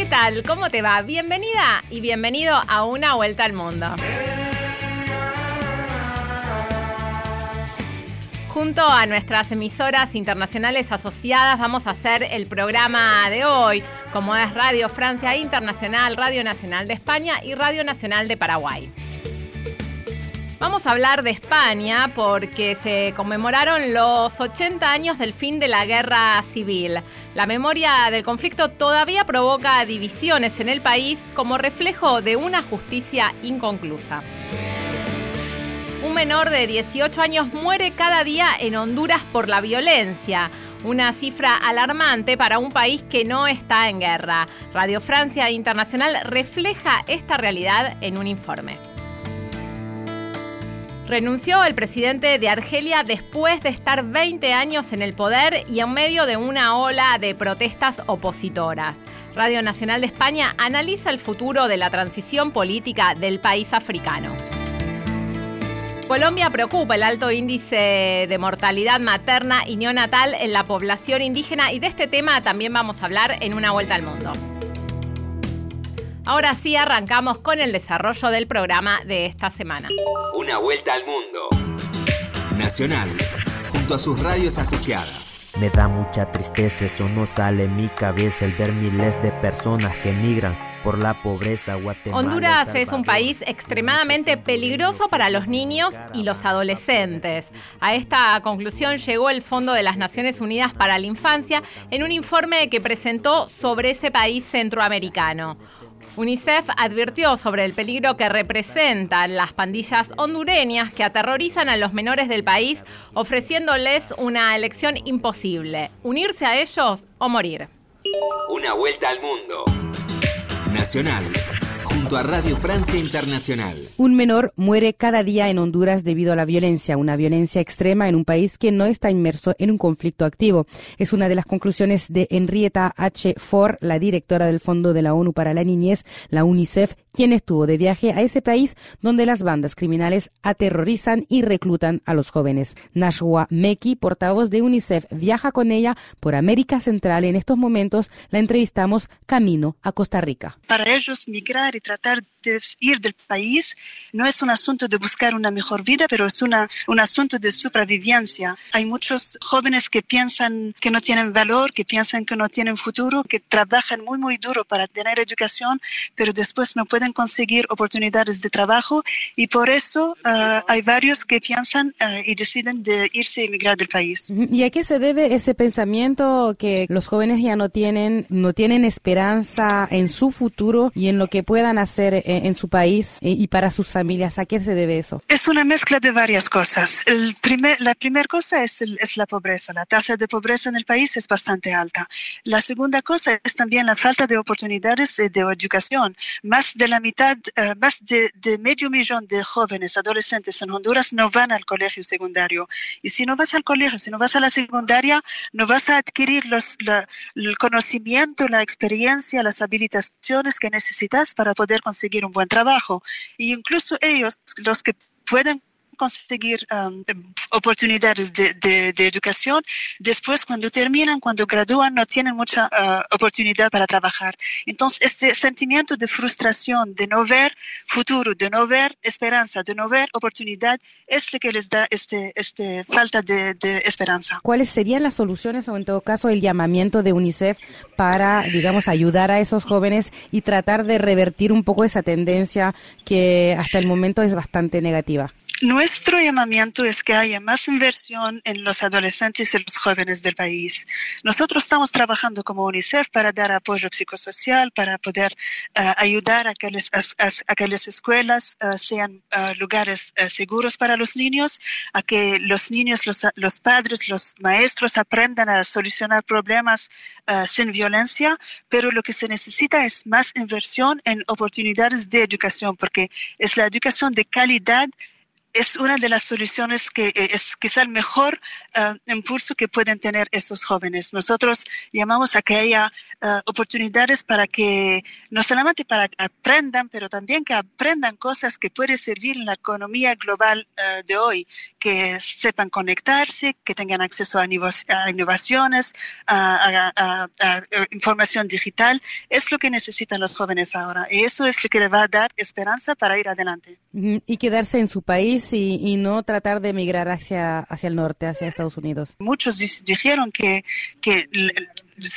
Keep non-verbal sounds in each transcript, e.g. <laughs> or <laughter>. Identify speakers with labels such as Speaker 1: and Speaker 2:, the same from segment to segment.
Speaker 1: ¿qué tal? ¿Cómo te va? Bienvenida y bienvenido a Una Vuelta al Mundo. Junto a nuestras emisoras internacionales asociadas vamos a hacer el programa de hoy, como es Radio Francia Internacional, Radio Nacional de España y Radio Nacional de Paraguay. Vamos a hablar de España porque se conmemoraron los 80 años del fin de la guerra civil. La memoria del conflicto todavía provoca divisiones en el país como reflejo de una justicia inconclusa. Un menor de 18 años muere cada día en Honduras por la violencia, una cifra alarmante para un país que no está en guerra. Radio Francia Internacional refleja esta realidad en un informe. Renunció el presidente de Argelia después de estar 20 años en el poder y en medio de una ola de protestas opositoras. Radio Nacional de España analiza el futuro de la transición política del país africano. Colombia preocupa el alto índice de mortalidad materna y neonatal en la población indígena y de este tema también vamos a hablar en una vuelta al mundo. Ahora sí arrancamos con el desarrollo del programa de esta semana.
Speaker 2: Una vuelta al mundo. Nacional, junto a sus radios asociadas.
Speaker 3: Me da mucha tristeza, eso no sale en mi cabeza el ver miles de personas que emigran por la pobreza. Guatemala,
Speaker 1: Honduras es un país extremadamente peligroso para los niños y los adolescentes. A esta conclusión llegó el Fondo de las Naciones Unidas para la Infancia en un informe que presentó sobre ese país centroamericano. UNICEF advirtió sobre el peligro que representan las pandillas hondureñas que aterrorizan a los menores del país, ofreciéndoles una elección imposible, unirse a ellos o morir.
Speaker 2: Una vuelta al mundo. Nacional, junto a Radio Francia Internacional.
Speaker 4: Un menor muere cada día en Honduras debido a la violencia, una violencia extrema en un país que no está inmerso en un conflicto activo. Es una de las conclusiones de Henrietta H. Ford, la directora del Fondo de la ONU para la Niñez, la UNICEF, quien estuvo de viaje a ese país donde las bandas criminales aterrorizan y reclutan a los jóvenes. Nashua Meki, portavoz de UNICEF, viaja con ella por América Central. En estos momentos la entrevistamos camino a Costa Rica.
Speaker 5: Para ellos migrar y tratar tratar ir del país no es un asunto de buscar una mejor vida, pero es una, un asunto de supervivencia. Hay muchos jóvenes que piensan que no tienen valor, que piensan que no tienen futuro, que trabajan muy, muy duro para tener educación, pero después no pueden conseguir oportunidades de trabajo y por eso uh, hay varios que piensan uh, y deciden de irse a emigrar del país.
Speaker 4: ¿Y a qué se debe ese pensamiento que los jóvenes ya no tienen, no tienen esperanza en su futuro y en lo que puedan hacer en, su país y para sus familias? ¿A qué se debe eso?
Speaker 5: Es una mezcla de varias cosas. El primer, la primera cosa es, es la pobreza. La tasa de pobreza en el país es bastante alta. La segunda cosa es también la falta de oportunidades de educación. Más de la mitad, uh, más de, de, medio millón de jóvenes adolescentes en Honduras no van al colegio secundario. Y si no vas al colegio, si no vas a la secundaria, no vas a adquirir los, la, el conocimiento, la experiencia, las habilitaciones que necesitas para poder conseguir un buen trabajo. Y incluso ellos, los que pueden conseguir um, oportunidades de, educación. Después, cuando terminan, cuando gradúan, no tienen mucha uh, oportunidad para trabajar. Entonces, este sentimiento de frustración, de no ver futuro, de no ver esperanza, de no ver oportunidad, es lo que les da este, este falta de, de esperanza.
Speaker 4: ¿Cuáles serían las soluciones o, en todo caso, el llamamiento de UNICEF para, digamos, ayudar a esos jóvenes y tratar de revertir un poco esa tendencia que hasta el momento es bastante negativa?
Speaker 5: Nuestro llamamiento es que haya más inversión en los adolescentes y los jóvenes del país. Nosotros estamos trabajando como UNICEF para dar apoyo psicosocial, para poder uh, ayudar a que, les, a, que las escuelas uh, sean uh, lugares seguros para los niños, a que los niños, los, los padres, los maestros aprendan a solucionar problemas sin violencia, pero lo que se necesita es más inversión en oportunidades de educación, porque es la educación de calidad es una de las soluciones que eh, es quizá el mejor uh, impulso que pueden tener esos jóvenes. Nosotros llamamos a que haya uh, oportunidades para que, no solamente para que aprendan, pero también que aprendan cosas que pueden servir en la economía global de hoy, que sepan conectarse, que tengan acceso a, innovaciones, a, a, información digital. Es lo que necesitan los jóvenes ahora y eso es lo que les va a dar esperanza para ir adelante.
Speaker 4: Y quedarse en su país y, no tratar de emigrar hacia, hacia el norte, hacia Estados Unidos?
Speaker 5: Muchos dijeron que, que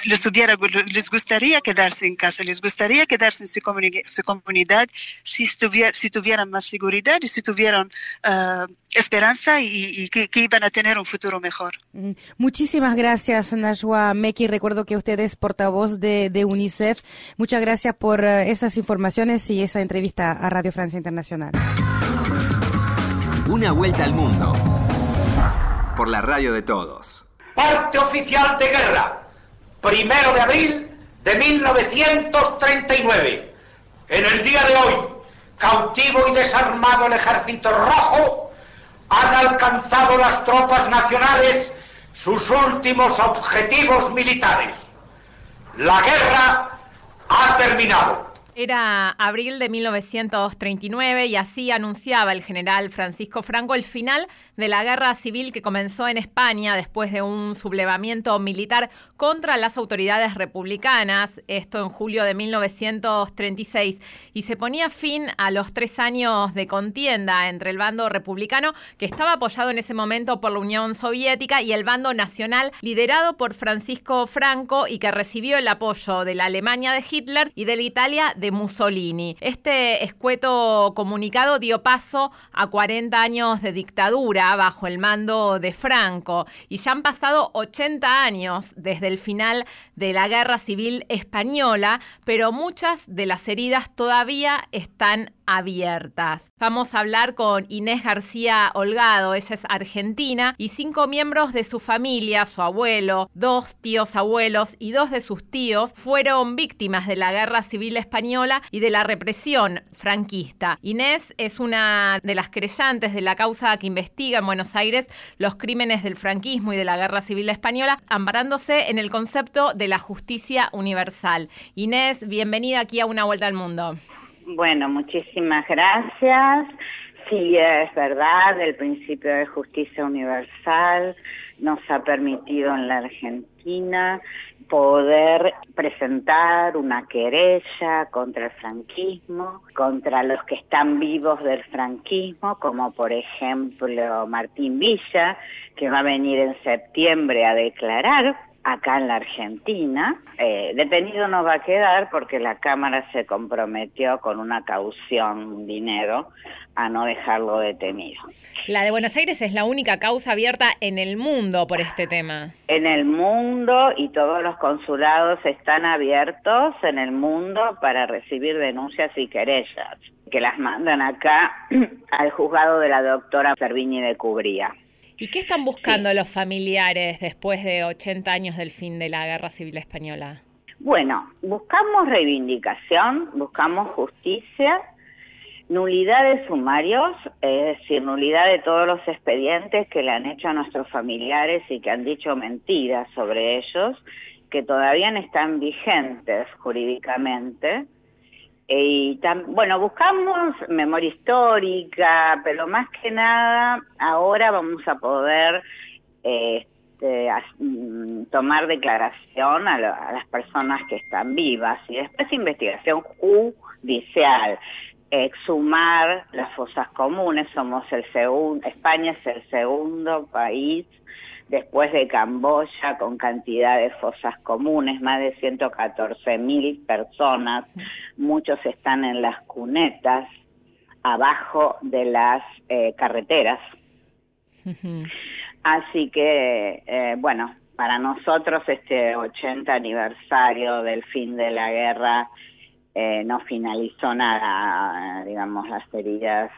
Speaker 5: les, hubiera, les gustaría quedarse en casa, les gustaría quedarse en su, su comunidad si, si tuvieran más seguridad y si tuvieran uh, esperanza y, que, iban a tener un futuro mejor.
Speaker 4: Mm, muchísimas gracias, Nashua Meki. Recuerdo que usted es portavoz de, de UNICEF. Muchas gracias por uh, esas informaciones y esa entrevista a Radio Francia Internacional.
Speaker 2: Una vuelta al mundo. Por la radio de todos.
Speaker 6: Parte oficial de guerra. Primero de abril de 1939. En el día de hoy, cautivo y desarmado el ejército rojo, han alcanzado las tropas nacionales sus últimos objetivos militares. La guerra ha terminado.
Speaker 1: Era abril de 1939 y así anunciaba el general Francisco Franco el final de la guerra civil que comenzó en España después de un sublevamiento militar contra las autoridades republicanas, esto en julio de 1936, y se ponía fin a los tres años de contienda entre el bando republicano, que estaba apoyado en ese momento por la Unión Soviética, y el bando nacional liderado por Francisco Franco y que recibió el apoyo de la Alemania de Hitler y de la Italia de Mussolini. Este escueto comunicado dio paso a 40 años de dictadura bajo el mando de Franco y ya han pasado 80 años desde el final de la Guerra Civil Española, pero muchas de las heridas todavía están abiertas. Vamos a hablar con Inés García Holgado, ella es argentina, y cinco miembros de su familia, su abuelo, dos tíos abuelos y dos de sus tíos fueron víctimas de la Guerra Civil Española y de la represión franquista. Inés es una de las creyentes de la causa que investiga en Buenos Aires los crímenes del franquismo y de la Guerra Civil Española, amparándose en el concepto de la justicia universal. Inés, bienvenida aquí a Una Vuelta al Mundo.
Speaker 7: Bueno, muchísimas gracias. Sí, es verdad, el principio de justicia universal nos ha permitido en la Argentina poder presentar una querella contra el franquismo, contra los que están vivos del franquismo, como por ejemplo Martín Villa, que va a venir en septiembre a declarar acá en la Argentina. Eh, detenido no va a quedar porque la Cámara se comprometió con una caución, dinero, a no dejarlo detenido.
Speaker 1: La de Buenos Aires es la única causa abierta en el mundo por este tema.
Speaker 7: En el mundo y todos los consulados están abiertos en el mundo para recibir denuncias y querellas, que las mandan acá <clears throat> al juzgado de la doctora Servini de Cubría.
Speaker 1: ¿Y qué están buscando los familiares después de 80 años del fin de la Guerra Civil Española?
Speaker 7: Bueno, buscamos reivindicación, buscamos justicia, nulidad de sumarios, es decir, nulidad de todos los expedientes que le han hecho a nuestros familiares y que han dicho mentiras sobre ellos, que todavía no están vigentes jurídicamente y bueno, buscamos memoria histórica, pero más que nada ahora vamos a poder este, mm, tomar declaración a, las personas que están vivas y después investigación judicial, exhumar las fosas comunes. Somos el segundo, España es el segundo país después de Camboya con cantidad de fosas comunes, más de 114 mil personas, muchos están en las cunetas, abajo de las eh, carreteras. Así que, eh, bueno, para nosotros este 80 aniversario del fin de la guerra eh, no finalizó nada, digamos, las heridas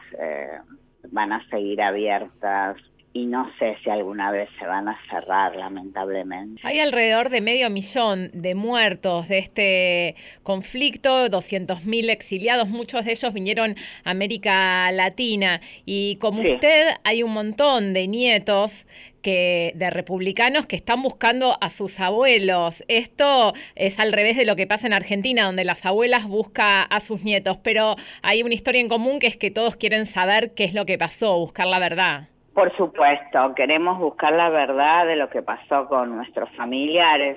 Speaker 7: van a seguir abiertas y no sé si alguna vez se van a cerrar, lamentablemente.
Speaker 1: Hay alrededor de medio millón de muertos de este conflicto, 200.000 exiliados, muchos de ellos vinieron a América Latina y como usted hay un montón de nietos que, de republicanos que están buscando a sus abuelos. Esto es al revés de lo que pasa en Argentina, donde las abuelas buscan a sus nietos, pero hay una historia en común que es que todos quieren saber qué es lo que pasó, buscar la verdad.
Speaker 7: Por supuesto, queremos buscar la verdad de lo que pasó con nuestros familiares.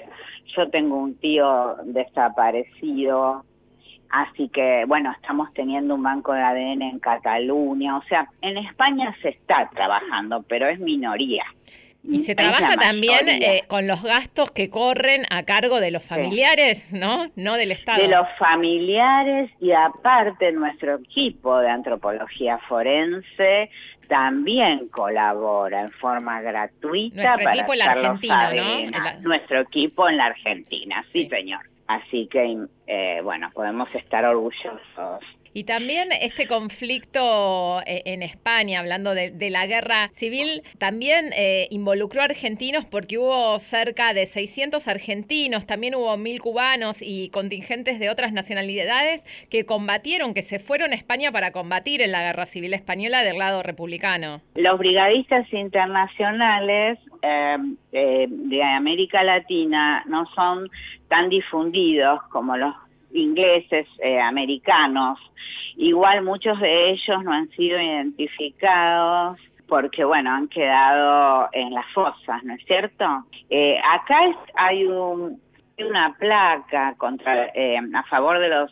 Speaker 7: Yo tengo un tío desaparecido, así que bueno, estamos teniendo un banco de ADN en Cataluña, o sea, en España se está trabajando, pero es minoría.
Speaker 1: Y se trabaja también eh, con los gastos que corren a cargo de los familiares, ¿no? No del Estado.
Speaker 7: De los familiares y aparte nuestro equipo de antropología forense también colabora en forma gratuita
Speaker 1: Nuestro para equipo en la Argentina, ¿no?
Speaker 7: Nuestro equipo en la Argentina, sí, señor. Así que, eh, bueno, podemos estar orgullosos
Speaker 1: y también este conflicto eh, en España, hablando de, la guerra civil, también eh, involucró a argentinos porque hubo cerca de 600 argentinos, también hubo mil cubanos y contingentes de otras nacionalidades que combatieron, que se fueron a España para combatir en la guerra civil española del lado republicano.
Speaker 7: Los brigadistas internacionales em, eh, de América Latina no son tan difundidos como los ingleses, eh, americanos. Igual muchos de ellos no han sido identificados porque, bueno, han quedado en las fosas, ¿no es cierto? Eh, acá hay una placa contra, eh, a favor de los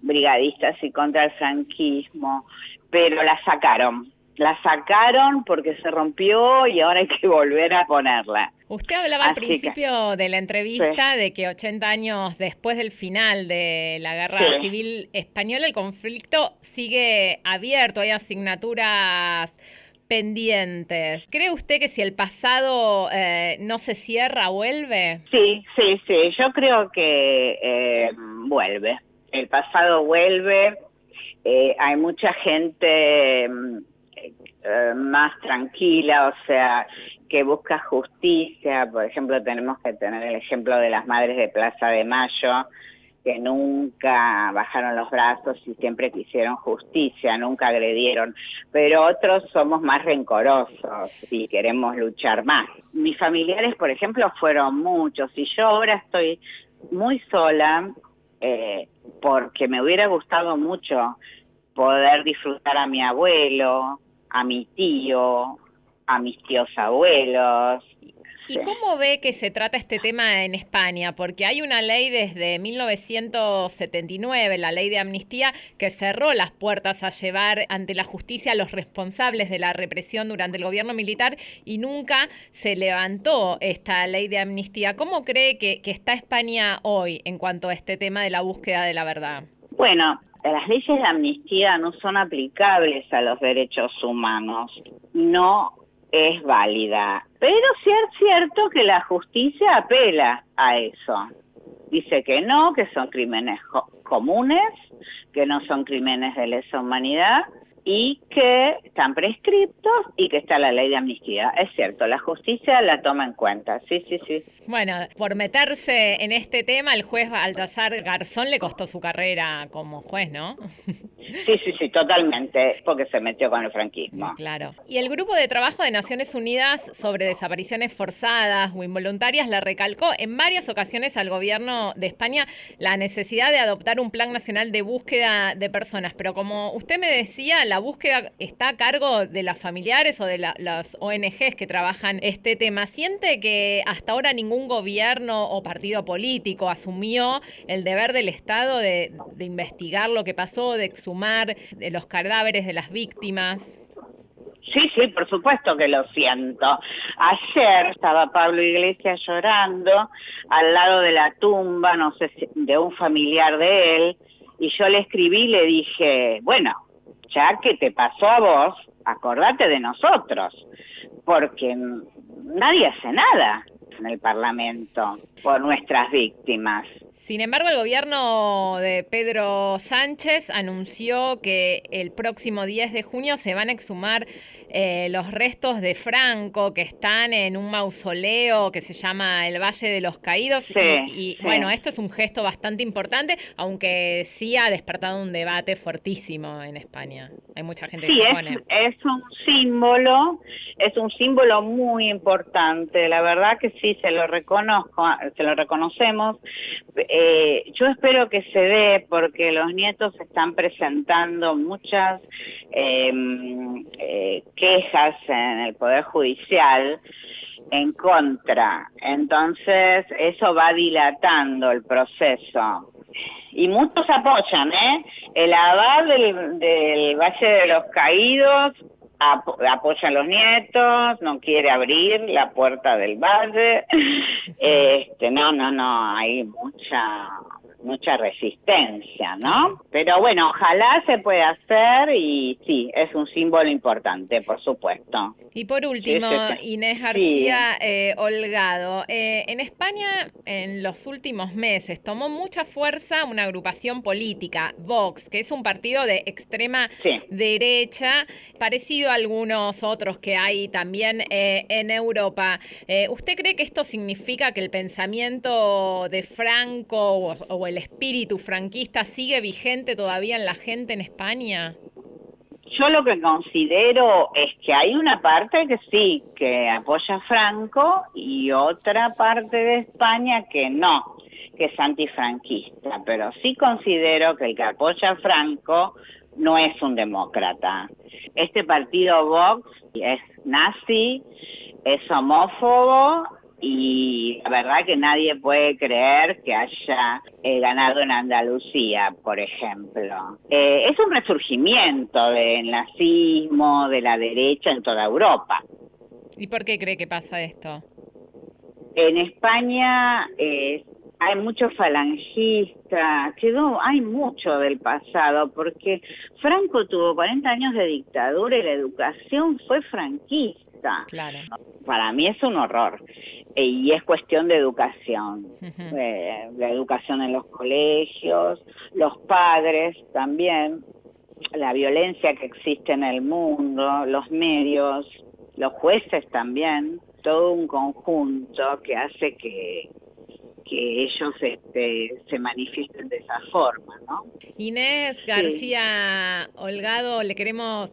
Speaker 7: brigadistas y contra el franquismo, pero la sacaron la sacaron porque se rompió y ahora hay que volver a ponerla.
Speaker 1: Usted hablaba al principio de la entrevista de que 80 años después del final de la guerra civil española, el conflicto sigue abierto, hay asignaturas pendientes. ¿Cree usted que si el pasado eh, no se cierra, vuelve?
Speaker 7: Sí, sí, sí, yo creo que eh, vuelve. El pasado vuelve. Eh, hay mucha gente mm, eh, más tranquila, o sea, que busca justicia. Por ejemplo, tenemos que tener el ejemplo de las madres de Plaza de Mayo, que nunca bajaron los brazos y siempre quisieron justicia, nunca agredieron, pero otros somos más rencorosos y queremos luchar más. Mis familiares, por ejemplo, fueron muchos y yo ahora estoy muy sola eh, porque me hubiera gustado mucho poder disfrutar a mi abuelo, a mi tío, a mis tíos abuelos.
Speaker 1: ¿Y cómo ve que se trata este tema en España? Porque hay una ley desde 1979, la ley de amnistía, que cerró las puertas a llevar ante la justicia a los responsables de la represión durante el gobierno militar y nunca se levantó esta ley de amnistía. ¿Cómo cree que, que está España hoy en cuanto a este tema de la búsqueda de la verdad?
Speaker 7: Bueno, las leyes de amnistía no son aplicables a los derechos humanos, no es válida. Pero sí es cierto que la justicia apela a eso. Dice que no, que son crímenes comunes, que no son crímenes de lesa humanidad y que están prescriptos y que está la ley de amnistía. Es cierto, la justicia la toma en cuenta, sí, sí, sí.
Speaker 1: Bueno, por meterse en este tema, el juez Baltasar Garzón le costó su carrera como juez, ¿no? <laughs>
Speaker 7: Sí, sí, sí, totalmente, porque se metió con el franquismo.
Speaker 1: Claro. Y el Grupo de Trabajo de Naciones Unidas sobre desapariciones forzadas o involuntarias le recalcó en varias ocasiones al gobierno de España la necesidad de adoptar un plan nacional de búsqueda de personas. Pero como usted me decía, la búsqueda está a cargo de las familiares o de las ONGs que trabajan este tema. ¿Siente que hasta ahora ningún gobierno o partido político asumió el deber del Estado de, investigar lo que pasó, de exhumar de los cadáveres de las víctimas?
Speaker 7: Sí, sí, por supuesto que lo siento. Ayer estaba Pablo Iglesias llorando al lado de la tumba, no sé si de un familiar de él, y yo le escribí y le dije, bueno, ya que te pasó a vos, acordate de nosotros, porque nadie hace nada en el Parlamento por nuestras víctimas.
Speaker 1: Sin embargo, el gobierno de Pedro Sánchez anunció que el próximo 10 de junio se van a exhumar eh, los restos de Franco que están en un mausoleo que se llama el Valle de los Caídos. y, bueno, esto es un gesto bastante importante, aunque sí ha despertado un debate fuertísimo en España. Hay mucha gente que se
Speaker 7: es, Es un símbolo, es un símbolo muy importante. La verdad que sí, se lo reconozco, se lo reconocemos. Eh, yo espero que se dé porque los nietos están presentando muchas eh, eh quejas en el Poder Judicial en contra. Entonces, eso va dilatando el proceso. Y muchos apoyan, ¿eh? El abad del, del Valle de los Caídos apoya a los nietos, no quiere abrir la puerta del valle. <laughs> Este, no, no, no, hay mucha mucha resistencia, ¿no? Pero bueno, ojalá se pueda hacer y sí, es un símbolo importante, por supuesto.
Speaker 1: Y por último, Inés García eh, Holgado, eh, en España en los últimos meses tomó mucha fuerza una agrupación política, Vox, que es un partido de extrema derecha, parecido a algunos otros que hay también eh, en Europa. ¿Usted cree que esto significa que el pensamiento de Franco o el espíritu franquista sigue vigente todavía en la gente en España?
Speaker 7: Yo lo que considero es que hay una parte que sí, que apoya a Franco y otra parte de España que no, que es antifranquista, pero sí considero que el que apoya a Franco no es un demócrata. Este partido Vox es nazi, es homófobo y la verdad que nadie puede creer que haya eh, ganado en Andalucía, por ejemplo. Eh, es un resurgimiento del nazismo, de la derecha en toda Europa.
Speaker 1: ¿Y por qué cree que pasa esto?
Speaker 7: En España eh, hay muchos falangistas, quedó, hay mucho del pasado, porque Franco tuvo 40 años de dictadura y la educación fue franquista.
Speaker 1: Claro.
Speaker 7: Para mí es un horror. Y es cuestión de educación, eh, la educación en los colegios, los padres también, la violencia que existe en el mundo, los medios, los jueces también, todo un conjunto que hace que, que ellos este, se manifiesten de esa forma, ¿no?
Speaker 1: Inés García Holgado, le queremos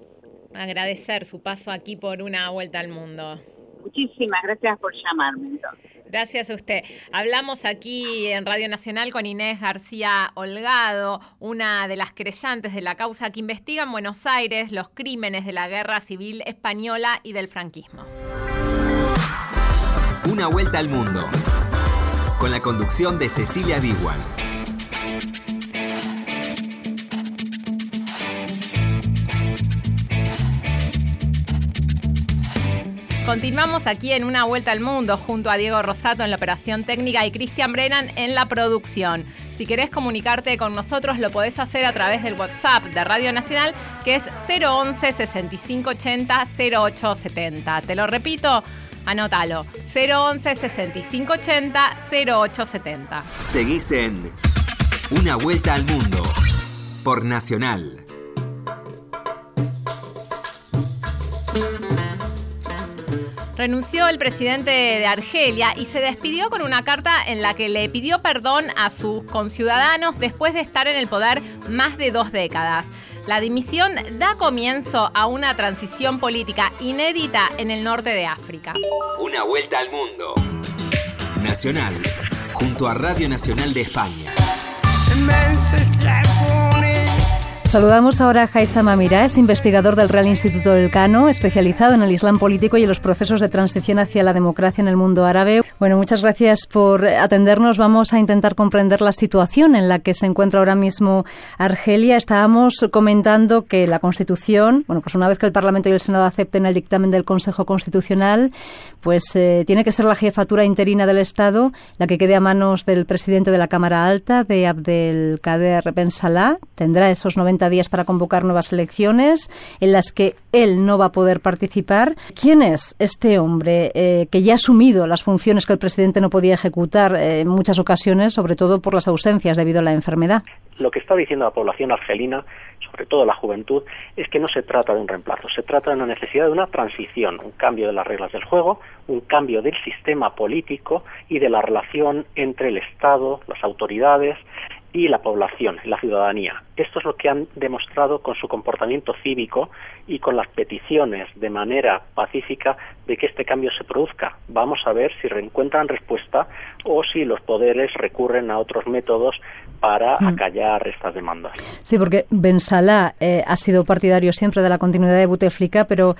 Speaker 1: agradecer su paso aquí por una vuelta al mundo.
Speaker 7: Muchísimas gracias por llamarme.
Speaker 1: Gracias a usted. Hablamos aquí en Radio Nacional con Inés García Holgado, una de las creyentes de la causa que investiga en Buenos Aires los crímenes de la guerra civil española y del franquismo.
Speaker 2: Una vuelta al mundo. Con la conducción de Cecilia Biguan.
Speaker 1: Continuamos aquí en Una Vuelta al Mundo junto a Diego Rosato en la operación técnica y Cristian Brennan en la producción. Si querés comunicarte con nosotros lo podés hacer a través del WhatsApp de Radio Nacional que es 011 6580 0870. Te lo repito, anótalo. 011 6580 0870.
Speaker 2: Seguís en Una Vuelta al Mundo por Nacional.
Speaker 1: Renunció el presidente de Argelia y se despidió con una carta en la que le pidió perdón a sus conciudadanos después de estar en el poder más de dos décadas. La dimisión da comienzo a una transición política inédita en el norte de África.
Speaker 2: Una vuelta al mundo. Nacional, junto a Radio Nacional de España.
Speaker 8: Saludamos ahora a Jaisa Mirá, es investigador del Real Instituto del Cano, especializado en el Islam político y en los procesos de transición hacia la democracia en el mundo árabe. Bueno, muchas gracias por atendernos. Vamos a intentar comprender la situación en la que se encuentra ahora mismo Argelia. Estábamos comentando que la Constitución, bueno, pues una vez que el Parlamento y el Senado acepten el dictamen del Consejo Constitucional, pues eh, tiene que ser la jefatura interina del Estado la que quede a manos del presidente de la Cámara Alta, de Abdelkader Ben Salah. Tendrá esos 90 días para convocar nuevas elecciones en las que él no va a poder participar. ¿Quién es este hombre eh, que ya ha asumido las funciones que el presidente no podía ejecutar en muchas ocasiones, sobre todo por las ausencias debido a la enfermedad.
Speaker 9: Lo que está diciendo la población argelina, sobre todo la juventud, es que no se trata de un reemplazo, se trata de una necesidad de una transición, un cambio de las reglas del juego, un cambio del sistema político y de la relación entre el Estado, las autoridades y la población, la ciudadanía. Esto es lo que han demostrado con su comportamiento cívico y con las peticiones de manera pacífica de que este cambio se produzca. Vamos a ver si reencuentran respuesta o si los poderes recurren a otros métodos para mm. acallar estas demandas.
Speaker 8: Sí, porque Ben Salah eh, ha sido partidario siempre de la continuidad de Buteflika, pero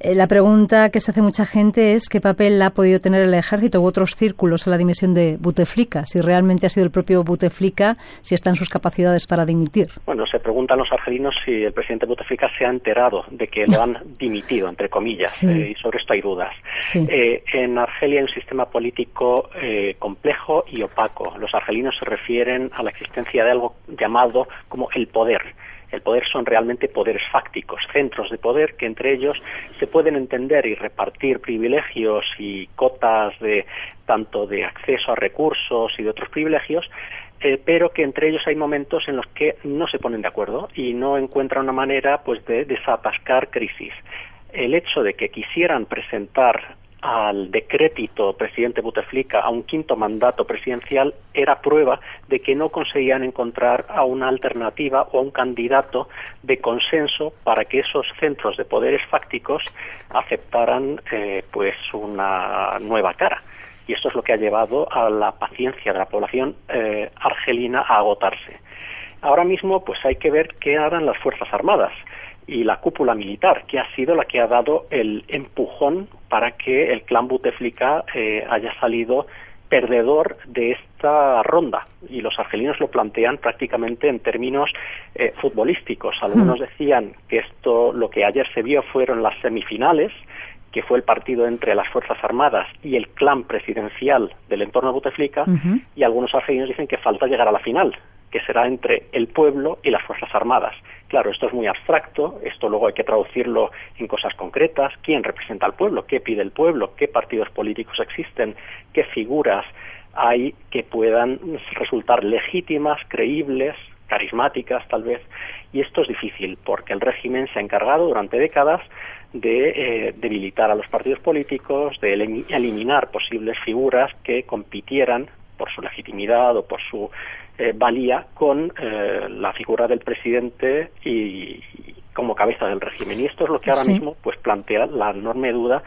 Speaker 8: la pregunta que se hace mucha gente es qué papel ha podido tener el ejército u otros círculos en la dimisión de Buteflika, si realmente ha sido el propio Buteflika, si está en sus capacidades para dimitir.
Speaker 9: Bueno, se preguntan los argelinos si el presidente Buteflika se ha enterado de que lo han <laughs> dimitido, entre comillas, eh, y sobre esto hay dudas. Eh, en Argelia hay un sistema político complejo y opaco. Los argelinos se refieren a la existencia de algo llamado como el poder el poder son realmente poderes fácticos, centros de poder que entre ellos se pueden entender y repartir privilegios y cotas de tanto de acceso a recursos y de otros privilegios, eh, pero que entre ellos hay momentos en los que no se ponen de acuerdo y no encuentran una manera pues de desatascar crisis. El hecho de que quisieran presentar al decrépito presidente Buteflika a un quinto mandato presidencial era prueba de que no conseguían encontrar a una alternativa o a un candidato de consenso para que esos centros de poderes fácticos aceptaran eh, pues una nueva cara y esto es lo que ha llevado a la paciencia de la población eh, argelina a agotarse. Ahora mismo pues hay que ver qué harán las Fuerzas Armadas y la cúpula militar, que ha sido la que ha dado el empujón para que el clan Buteflika eh, haya salido perdedor de esta ronda y los argelinos lo plantean prácticamente en términos eh, futbolísticos. Algunos hmm. decían que esto lo que ayer se vio fueron las semifinales, que fue el partido entre las Fuerzas Armadas y el clan presidencial del entorno de Buteflika, y algunos argelinos dicen que falta llegar a la final, que será entre el pueblo y las Fuerzas Armadas. Claro, esto es muy abstracto, esto luego hay que traducirlo en cosas concretas, quién representa al pueblo, qué pide el pueblo, qué partidos políticos existen, qué figuras hay que puedan resultar legítimas, creíbles, carismáticas tal vez, y esto es difícil porque el régimen se ha encargado durante décadas de eh, debilitar a los partidos políticos, de eliminar posibles figuras que compitieran por su legitimidad o por su eh, valía con eh, la figura del presidente y, como cabeza del régimen. Y esto es lo que ahora mismo pues plantea la enorme duda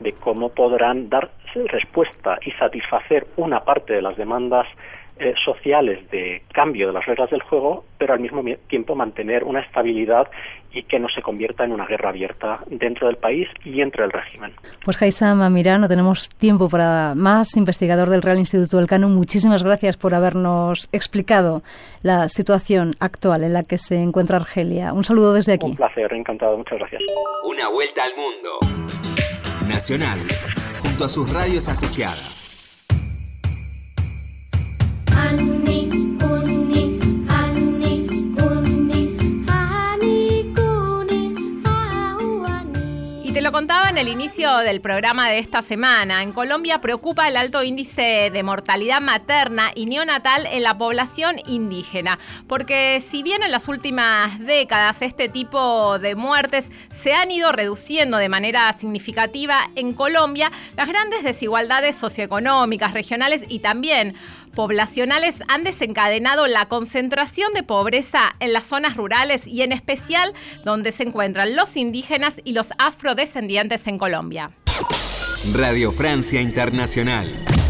Speaker 9: de cómo podrán dar respuesta y satisfacer una parte de las demandas eh, sociales de cambio de las reglas del juego, pero al mismo tiempo mantener una estabilidad y que no se convierta en una guerra abierta dentro del país y entre el régimen.
Speaker 8: Pues Haisam Amirá, no tenemos tiempo para más. Investigador del Real Instituto del Cano, muchísimas gracias por habernos explicado la situación actual en la que se encuentra Argelia. Un saludo desde aquí.
Speaker 9: Un placer, encantado, muchas gracias.
Speaker 2: Una vuelta al mundo. Nacional, junto a sus radios asociadas.
Speaker 1: Lo contaba en el inicio del programa de esta semana. En Colombia preocupa el alto índice de mortalidad materna y neonatal en la población indígena. Porque si bien en las últimas décadas este tipo de muertes se han ido reduciendo de manera significativa en Colombia, las grandes desigualdades socioeconómicas, regionales y también poblacionales han desencadenado la concentración de pobreza en las zonas rurales y en especial donde se encuentran los indígenas y los afrodescendientes en Colombia.
Speaker 2: Radio Francia Internacional.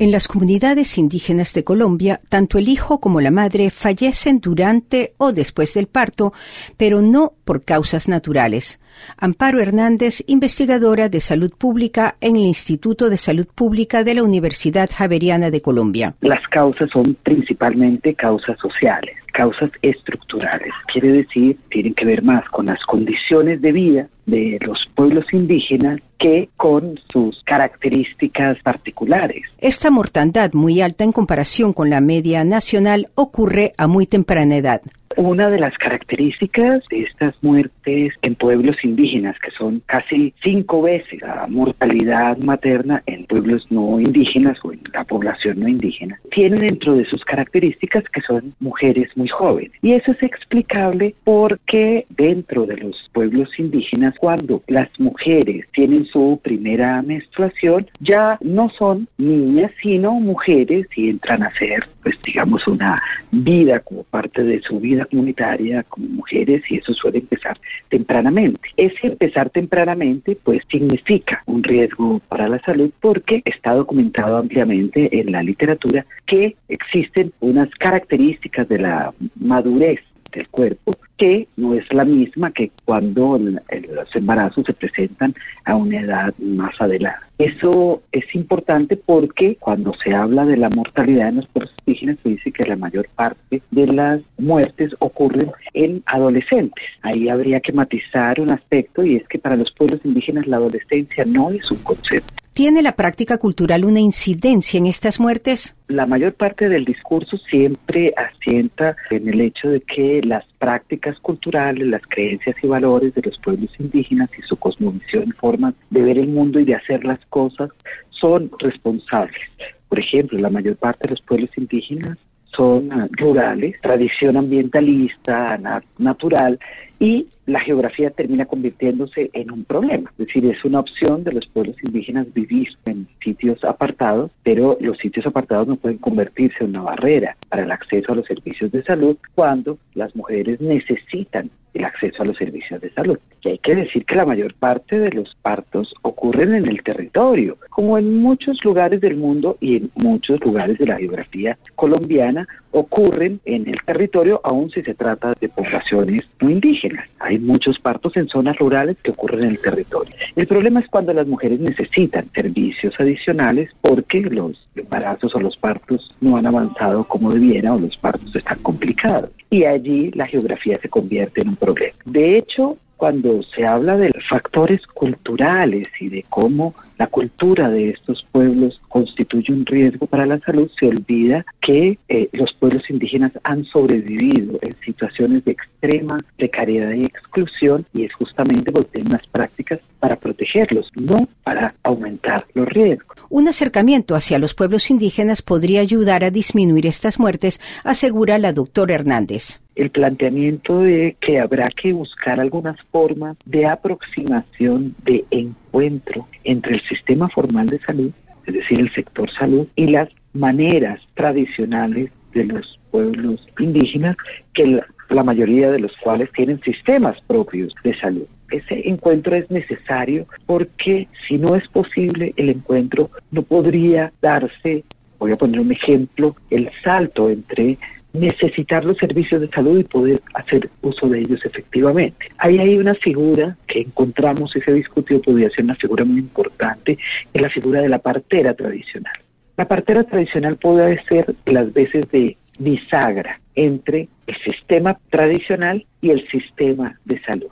Speaker 10: En las comunidades indígenas de Colombia, tanto el hijo como la madre fallecen durante o después del parto, pero no por causas naturales. Amparo Hernández, investigadora de salud pública en el Instituto de Salud Pública de la Universidad Javeriana de Colombia.
Speaker 11: Las causas son principalmente causas sociales, causas estructurales. Quiere decir, tienen que ver más con las condiciones de vida de los pueblos indígenas que con sus características particulares.
Speaker 10: Esta mortandad muy alta en comparación con la media nacional ocurre a muy temprana edad.
Speaker 11: Una de las características de estas muertes en pueblos indígenas, que son casi cinco veces la mortalidad materna en pueblos no indígenas o en la población no indígena, tienen dentro de sus características que son mujeres muy jóvenes. Y eso es explicable porque dentro de los pueblos indígenas, cuando las mujeres tienen su primera menstruación, ya no son niñas, sino mujeres y entran a ser, pues digamos, una vida como parte de su vida comunitaria como mujeres y eso suele empezar tempranamente. Ese empezar tempranamente, pues significa un riesgo para la salud porque está documentado ampliamente en la literatura que existen unas características de la madurez del cuerpo que no es la misma que cuando los embarazos se presentan a una edad más adelante. Eso es importante porque cuando se habla de la mortalidad en los pueblos indígenas se dice que la mayor parte de las muertes ocurren en adolescentes. Ahí habría que matizar un aspecto y es que para los pueblos indígenas la adolescencia no es un concepto.
Speaker 10: ¿Tiene la práctica cultural una incidencia en estas muertes?
Speaker 11: La mayor parte del discurso siempre asienta en el hecho de que las prácticas culturales, las creencias y valores de los pueblos indígenas y su cosmovisión, formas de ver el mundo y de hacer las cosas son responsables. Por ejemplo, la mayor parte de los pueblos indígenas son ah, rurales, tradición ambientalista, natural, y la geografía termina convirtiéndose en un problema. Es decir, es una opción de los pueblos indígenas vivir en sitios apartados, pero los sitios apartados no pueden convertirse en una barrera para el acceso a los servicios de salud cuando las mujeres necesitan el acceso a los servicios de salud. Y hay que decir que la mayor parte de los partos ocurren en el territorio, como en muchos lugares del mundo y en muchos lugares de la geografía colombiana ocurren en el territorio, aun si se trata de poblaciones no indígenas. Hay muchos partos en zonas rurales que ocurren en el territorio. El problema es cuando las mujeres necesitan servicios adicionales porque los embarazos o los partos no han avanzado como debiera o los partos están complicados. Y allí la geografía se convierte en un problema. De hecho, cuando se habla de factores culturales y de cómo la cultura de estos pueblos constituye un riesgo para la salud, se olvida que eh, los pueblos indígenas han sobrevivido en situaciones de extrema precariedad y exclusión y es justamente porque tienen prácticas para protegerlos, no para aumentar los riesgos.
Speaker 10: Un acercamiento hacia los pueblos indígenas podría ayudar a disminuir estas muertes, asegura la doctora Hernández
Speaker 11: el planteamiento de que habrá que buscar algunas formas de aproximación, de encuentro entre el sistema formal de salud, es decir, el sector salud, y las maneras tradicionales de los pueblos indígenas, que la, mayoría de los cuales tienen sistemas propios de salud. Ese encuentro es necesario porque si no es posible el encuentro no podría darse, voy a poner un ejemplo, el salto entre necesitar los servicios de salud y poder hacer uso de ellos efectivamente. Ahí hay una figura que encontramos y se discutió, podría ser una figura muy importante, es la figura de la partera tradicional. La partera tradicional puede ser las veces de bisagra entre el sistema tradicional y el sistema de salud.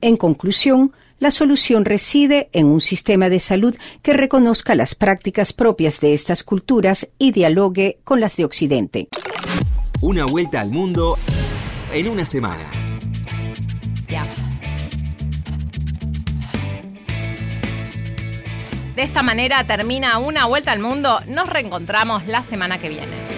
Speaker 10: En conclusión, la solución reside en un sistema de salud que reconozca las prácticas propias de estas culturas y dialogue con las de Occidente.
Speaker 2: Una vuelta al mundo en una semana.
Speaker 1: De esta manera termina una vuelta al mundo. Nos reencontramos la semana que viene.